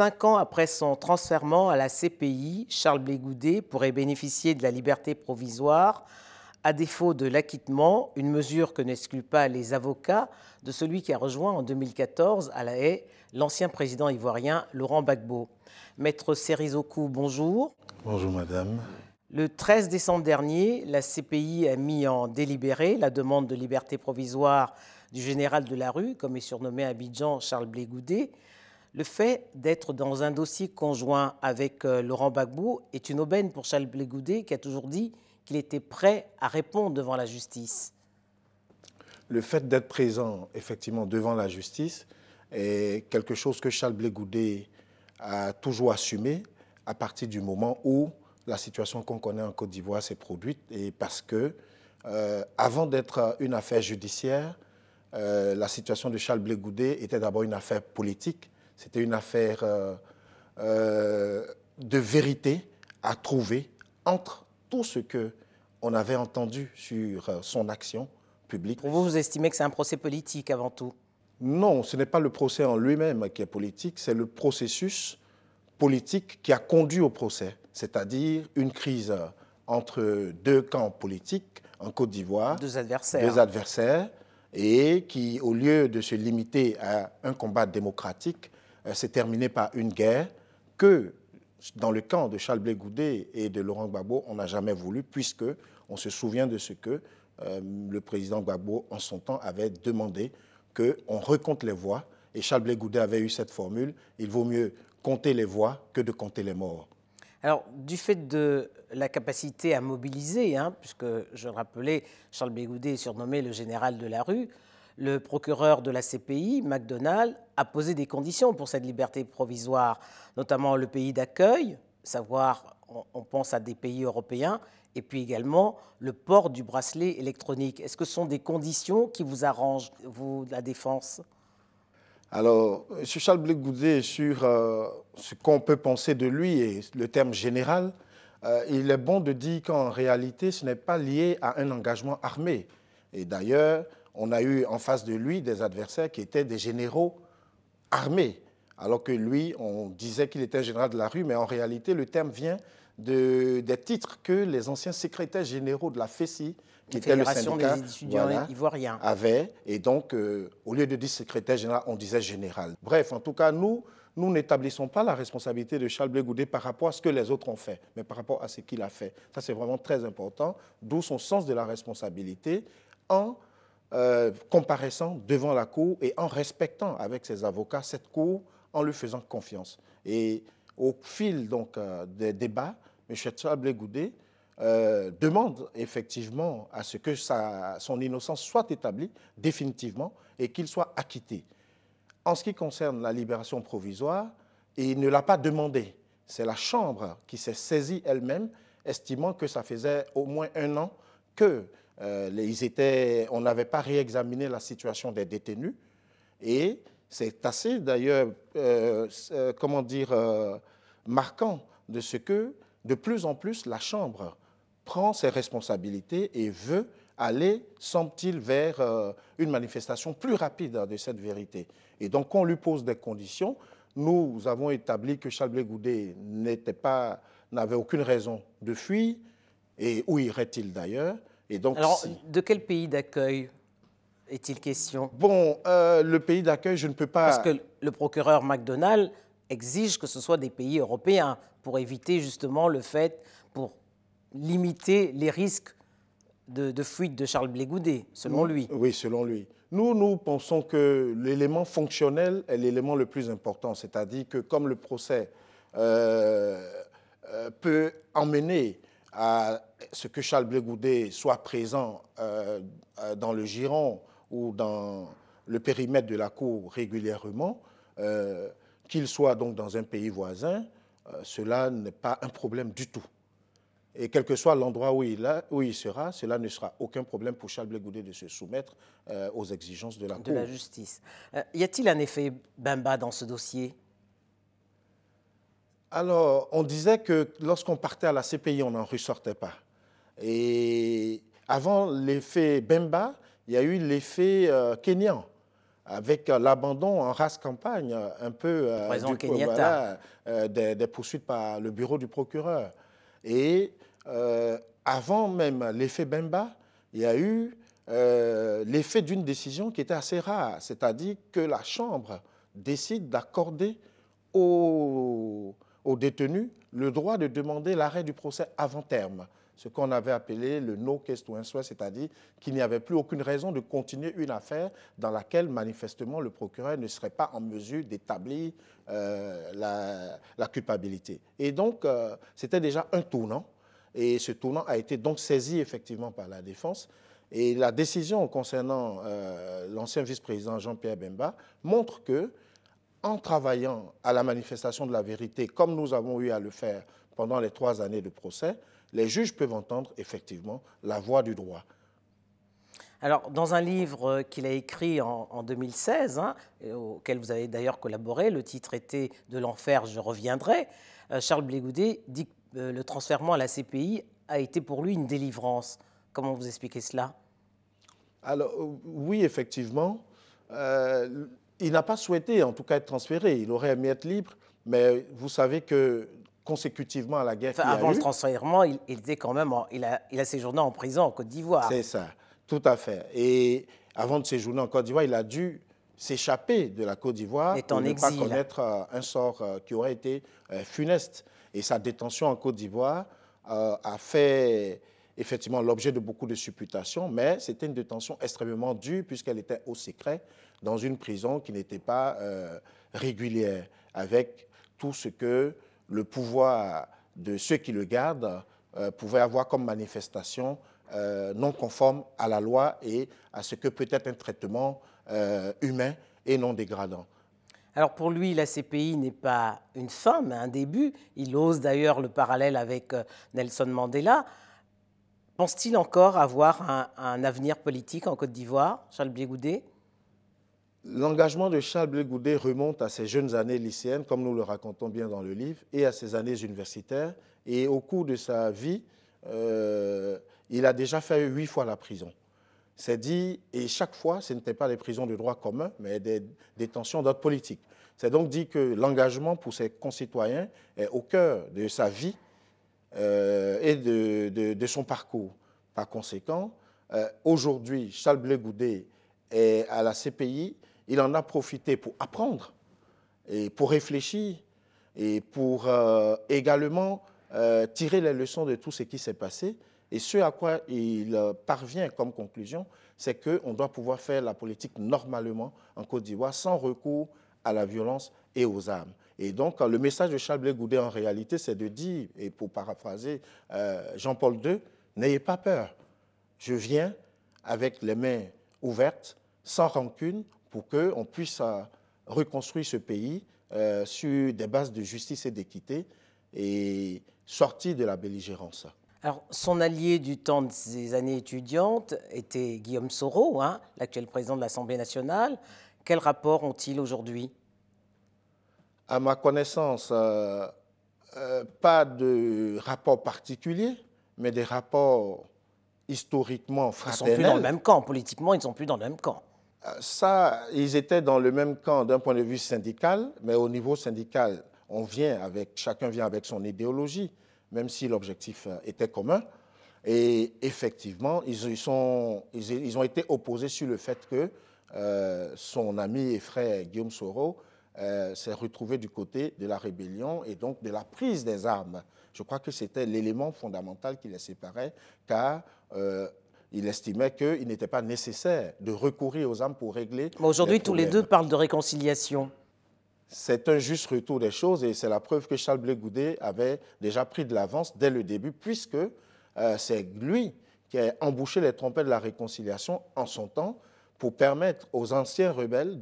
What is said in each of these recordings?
Cinq ans après son transfèrement à la CPI, Charles Blégoudet pourrait bénéficier de la liberté provisoire à défaut de l'acquittement, une mesure que n'exclut pas les avocats de celui qui a rejoint en 2014 à La Haye l'ancien président ivoirien Laurent Gbagbo. Maître Serizoku, bonjour. Bonjour madame. Le 13 décembre dernier, la CPI a mis en délibéré la demande de liberté provisoire du général de la rue, comme est surnommé à Abidjan Charles Blégoudet. Le fait d'être dans un dossier conjoint avec euh, Laurent Gbagbo est une aubaine pour Charles Blégoudet qui a toujours dit qu'il était prêt à répondre devant la justice. Le fait d'être présent effectivement devant la justice est quelque chose que Charles Blégoudet a toujours assumé à partir du moment où la situation qu'on connaît en Côte d'Ivoire s'est produite et parce que, euh, avant d'être une affaire judiciaire, euh, la situation de Charles Blégoudet était d'abord une affaire politique c'était une affaire euh, euh, de vérité à trouver entre tout ce que on avait entendu sur euh, son action publique. Pour vous, vous estimez que c'est un procès politique avant tout? Non, ce n'est pas le procès en lui-même qui est politique, c'est le processus politique qui a conduit au procès, c'est-à-dire une crise entre deux camps politiques en Côte d'Ivoire. Deux adversaires. Deux adversaires, et qui, au lieu de se limiter à un combat démocratique, s'est terminé par une guerre que, dans le camp de Charles Blé Goudet et de Laurent Gbagbo, on n'a jamais voulu, puisque on se souvient de ce que euh, le président Gbagbo, en son temps, avait demandé qu'on recompte les voix. Et Charles Blé Goudet avait eu cette formule il vaut mieux compter les voix que de compter les morts. Alors, du fait de la capacité à mobiliser, hein, puisque je rappelais, Charles Bégoudet est surnommé le général de la rue, le procureur de la CPI, McDonald, a posé des conditions pour cette liberté provisoire, notamment le pays d'accueil, savoir, on pense à des pays européens, et puis également le port du bracelet électronique. Est-ce que ce sont des conditions qui vous arrangent, vous, la défense? Alors, M. Charles Blé sur euh, ce qu'on peut penser de lui et le terme général, euh, il est bon de dire qu'en réalité, ce n'est pas lié à un engagement armé. Et d'ailleurs, on a eu en face de lui des adversaires qui étaient des généraux armés, alors que lui, on disait qu'il était un général de la rue, mais en réalité, le terme vient de, des titres que les anciens secrétaires généraux de la FESI, qui était le syndicat, des étudiants ivoiriens, avaient. Et donc, euh, au lieu de dire secrétaire général, on disait général. Bref, en tout cas, nous, nous n'établissons pas la responsabilité de Charles Blé par rapport à ce que les autres ont fait, mais par rapport à ce qu'il a fait. Ça, c'est vraiment très important, d'où son sens de la responsabilité en euh, comparaissant devant la Cour et en respectant avec ses avocats cette Cour, en lui faisant confiance. Et au fil donc, euh, des débats, M. Charles Goudet euh, demande effectivement à ce que sa, son innocence soit établie définitivement et qu'il soit acquitté. En ce qui concerne la libération provisoire, il ne l'a pas demandé. C'est la Chambre qui s'est saisie elle-même, estimant que ça faisait au moins un an que euh, ils étaient, on n'avait pas réexaminé la situation des détenus. Et c'est assez d'ailleurs, euh, euh, comment dire, marquant de ce que de plus en plus la Chambre prend ses responsabilités et veut aller, semble-t-il, vers une manifestation plus rapide de cette vérité. Et donc, on lui pose des conditions. Nous avons établi que Charles pas, n'avait aucune raison de fuir. Et où irait-il d'ailleurs? Alors, de quel pays d'accueil est-il question? Bon, euh, le pays d'accueil, je ne peux pas. Parce que le procureur McDonald exige que ce soit des pays européens pour éviter justement le fait, pour limiter les risques de, fuite de Charles Blégoudet, selon lui. Oui, selon lui. Nous, nous pensons que l'élément fonctionnel est l'élément le plus important, c'est-à-dire que comme le procès euh, euh, peut emmener à ce que Charles Blé soit présent euh, euh, dans le giron ou dans le périmètre de la Cour régulièrement, euh, qu'il soit donc dans un pays voisin, cela n'est pas un problème du tout. Et quel que soit l'endroit où, il où il sera, cela ne sera aucun problème pour Charles Blé de se soumettre aux exigences de la de Cour. De la justice. y a-t-il un effet Bimba dans ce dossier? Alors, on disait que lorsqu'on partait à la CPI, on n'en ressortait pas. Et avant l'effet Bemba, il y a eu l'effet euh, Kenyan. avec l'abandon en race campagne un peu des, des, poursuites par le bureau du procureur. Et avant même l'effet Bemba, il y a eu l'effet d'une décision qui était assez rare, c'est-à-dire que la Chambre décide d'accorder aux, détenus le droit de demander l'arrêt du procès avant terme, ce qu'on avait appelé le no answer, c'est-à-dire qu'il n'y avait plus aucune raison de continuer une affaire dans laquelle manifestement le procureur ne serait pas en mesure d'établir euh, la, culpabilité. Et donc, euh, c'était déjà un tournant, et ce tournant a été donc saisi effectivement par la défense. Et la décision concernant euh, l'ancien vice-président Jean-Pierre Bemba montre que en travaillant à la manifestation de la vérité, comme nous avons eu à le faire pendant les trois années de procès, les juges peuvent entendre effectivement la voix du droit. Alors, dans un livre qu'il a écrit en, 2016, hein, auquel vous avez d'ailleurs collaboré, le titre était De l'enfer, je reviendrai, euh, Charles Blégoudet dit que euh, le transfèrement à la CPI a été pour lui une délivrance. Comment vous expliquez cela? Alors, euh, oui, effectivement il n'a pas souhaité, en tout cas, être transféré. Il aurait aimé être libre, mais vous savez que consécutivement à la guerre enfin, Avant le transfèrement, il, était quand même, il, a, il a séjourné en prison en Côte d'Ivoire. C'est ça, tout à fait. Et avant de séjourner en Côte d'Ivoire, il a dû s'échapper de la Côte d'Ivoire pour ne pas connaître euh, un sort euh, qui aurait été euh, funeste. Et sa détention en Côte d'Ivoire a fait effectivement l'objet de beaucoup de supputations, mais c'était une détention extrêmement dure puisqu'elle était au secret dans une prison qui n'était pas euh, régulière, avec tout ce que le pouvoir de ceux qui le gardent euh, pouvait avoir comme manifestation euh, non conforme à la loi et à ce que peut être un traitement humain et non dégradant. Alors pour lui, la CPI n'est pas une fin, mais un début. Il ose d'ailleurs le parallèle avec Nelson Mandela. Pense-t-il encore avoir un, avenir politique en Côte d'Ivoire, Charles Biégoudet L'engagement de Charles Blé Goudet remonte à ses jeunes années lycéennes, comme nous le racontons bien dans le livre, et à ses années universitaires. Et au cours de sa vie, euh, il a déjà fait huit fois la prison. C'est dit, et chaque fois, ce n'était pas des prisons de droit commun, mais des détentions d'ordre politique. C'est donc dit que l'engagement pour ses concitoyens est au cœur de sa vie et de, son parcours. Par conséquent, euh, aujourd'hui, Charles Blé Goudet est à la CPI il en a profité pour apprendre et pour réfléchir et pour euh, également euh, tirer les leçons de tout ce qui s'est passé. Et ce à quoi il euh, parvient comme conclusion, c'est qu'on doit pouvoir faire la politique normalement en Côte d'Ivoire sans recours à la violence et aux armes. Et donc, le message de Charles Blé Goudet, en réalité, c'est de dire, et pour paraphraser Jean-Paul II, n'ayez pas peur. Je viens avec les mains ouvertes, sans rancune, pour qu'on puisse euh, reconstruire ce pays euh, sur des bases de justice et d'équité et sortir de la belligérance. Alors, son allié du temps de ses années étudiantes était Guillaume Soro, hein, l'actuel président de l'Assemblée nationale. Quel rapport ont-ils aujourd'hui? À ma connaissance, euh, pas de rapport particulier, mais des rapports historiquement fraternels. Ils ne sont plus dans le même camp, politiquement, ils ne sont plus dans le même camp. Ça, ils étaient dans le même camp d'un point de vue syndical, mais au niveau syndical, on vient avec, chacun vient avec son idéologie, même si l'objectif euh, était commun. Et effectivement, ils, sont, ils, ont été opposés sur le fait que euh, son ami et frère Guillaume Soro euh, s'est retrouvé du côté de la rébellion et donc de la prise des armes. Je crois que c'était l'élément fondamental qui les séparait, car il estimait qu'il n'était pas nécessaire de recourir aux armes pour régler. Mais aujourd'hui, tous les deux parlent de réconciliation. C'est un juste retour des choses et c'est la preuve que Charles Blé Goudet avait déjà pris de l'avance dès le début, puisque euh, c'est lui qui a embouché les trompettes de la réconciliation en son temps pour permettre aux anciens rebelles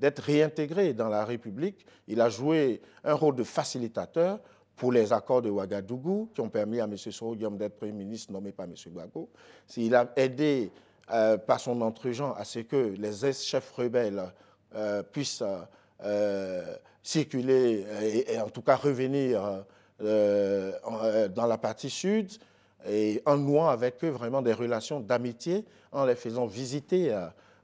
d'être réintégrés dans la République. Il a joué un rôle de facilitateur pour les accords de Ouagadougou, qui ont permis à M. Soro d'être Premier ministre nommé par M. Gbagbo. Il a aidé euh, par son entregent à ce que les ex-chefs rebelles euh, puissent euh, circuler et, en tout cas revenir dans la partie sud et en nouant avec eux vraiment des relations d'amitié, en les faisant visiter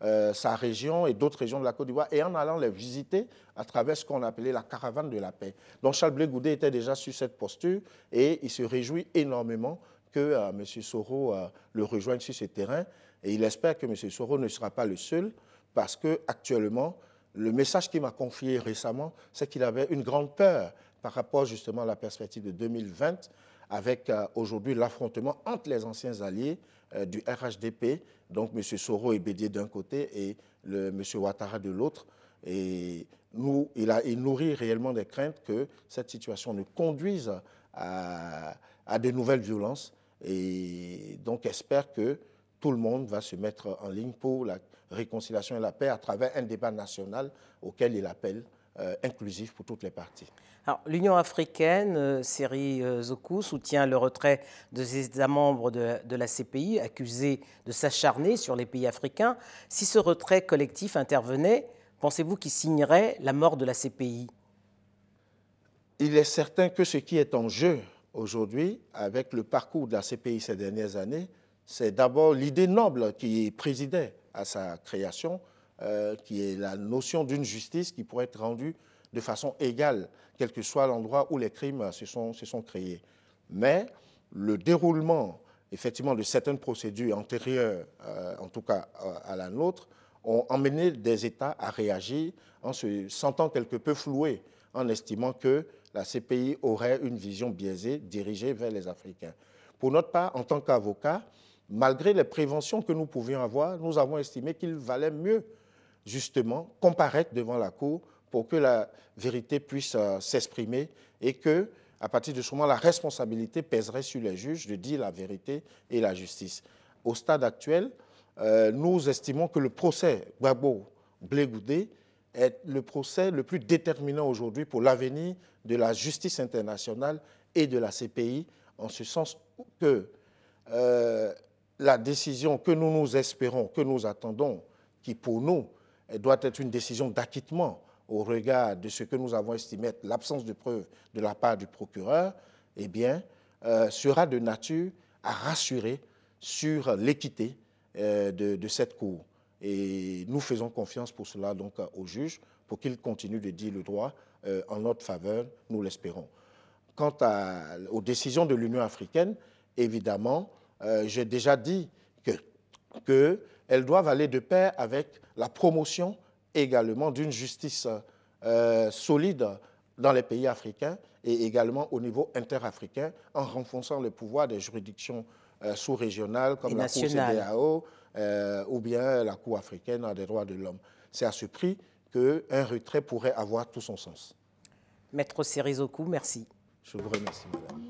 euh, sa région et d'autres régions de la Côte d'Ivoire et en allant les visiter à travers ce qu'on appelait la caravane de la paix. Donc Charles Blé était déjà sur cette posture et il se réjouit énormément que euh, M. Soro euh, le rejoigne sur ce terrain et il espère que M. Soro ne sera pas le seul parce que actuellement, le message qu'il m'a confié récemment, c'est qu'il avait une grande peur par rapport justement à la perspective de 2020 avec aujourd'hui l'affrontement entre les anciens alliés du RHDP donc M. Soro est Bédier d'un côté et M. Ouattara de l'autre. Et nous, il, nourrit réellement des craintes que cette situation ne conduise à, à de nouvelles violences. Et donc espère que tout le monde va se mettre en ligne pour la réconciliation et la paix à travers un débat national auquel il appelle euh, inclusif pour toutes les parties. L'Union africaine, euh, Seri euh, Zoku, soutient le retrait de ses États membres de, de la CPI, accusés de s'acharner sur les pays africains. Si ce retrait collectif intervenait, pensez-vous qu'il signerait la mort de la CPI Il est certain que ce qui est en jeu aujourd'hui, avec le parcours de la CPI ces dernières années, c'est d'abord l'idée noble qui présidait à sa création, euh, qui est la notion d'une justice qui pourrait être rendue de façon égale, quel que soit l'endroit où les crimes se sont, créés. Mais le déroulement, effectivement, de certaines procédures antérieures, euh, en tout cas euh, à la nôtre, ont emmené des États à réagir en se sentant quelque peu floués, en estimant que la CPI aurait une vision biaisée dirigée vers les Africains. Pour notre part, en tant qu'avocat, malgré les préventions que nous pouvions avoir, nous avons estimé qu'il valait mieux justement, comparaître devant la Cour pour que la vérité puisse euh, s'exprimer et que, à partir de ce moment, la responsabilité pèserait sur les juges de dire la vérité et la justice. Au stade actuel, euh, nous estimons que le procès Gbagbo Blégoudé est le procès le plus déterminant aujourd'hui pour l'avenir de la justice internationale et de la CPI, en ce sens que euh, la décision que nous nous espérons, que nous attendons, qui pour nous doit être une décision d'acquittement au regard de ce que nous avons estimé être l'absence de preuves de la part du procureur, eh bien, euh, sera de nature à rassurer sur l'équité euh, de, cette Cour. Et nous faisons confiance pour cela donc au juge pour qu'il continue de dire le droit euh, en notre faveur, nous l'espérons. Quant aux décisions de l'Union africaine, évidemment, j'ai déjà dit que, que elles doivent aller de pair avec la promotion également d'une justice euh, solide dans les pays africains et également au niveau interafricain en renforçant le pouvoir des juridictions euh, sous-régionales comme la Cour CDAO euh, ou bien la Cour africaine des droits de l'homme. C'est à ce prix qu'un retrait pourrait avoir tout son sens. Maître Serizoku, merci. Je vous remercie, madame.